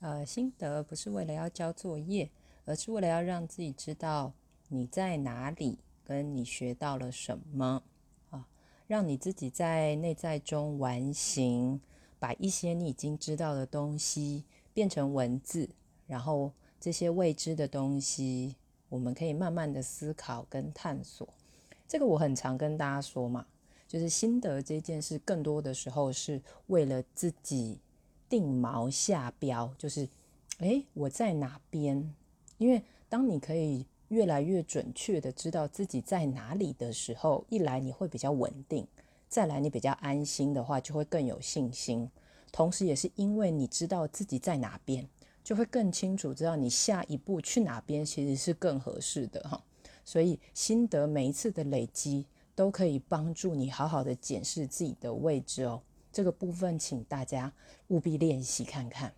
呃，心得不是为了要交作业，而是为了要让自己知道你在哪里，跟你学到了什么啊，让你自己在内在中完形，把一些你已经知道的东西变成文字，然后这些未知的东西，我们可以慢慢的思考跟探索。这个我很常跟大家说嘛，就是心得这件事，更多的时候是为了自己。定锚下标，就是，诶，我在哪边？因为当你可以越来越准确的知道自己在哪里的时候，一来你会比较稳定，再来你比较安心的话，就会更有信心。同时，也是因为你知道自己在哪边，就会更清楚知道你下一步去哪边其实是更合适的哈。所以，心得每一次的累积，都可以帮助你好好的检视自己的位置哦。这个部分，请大家务必练习看看。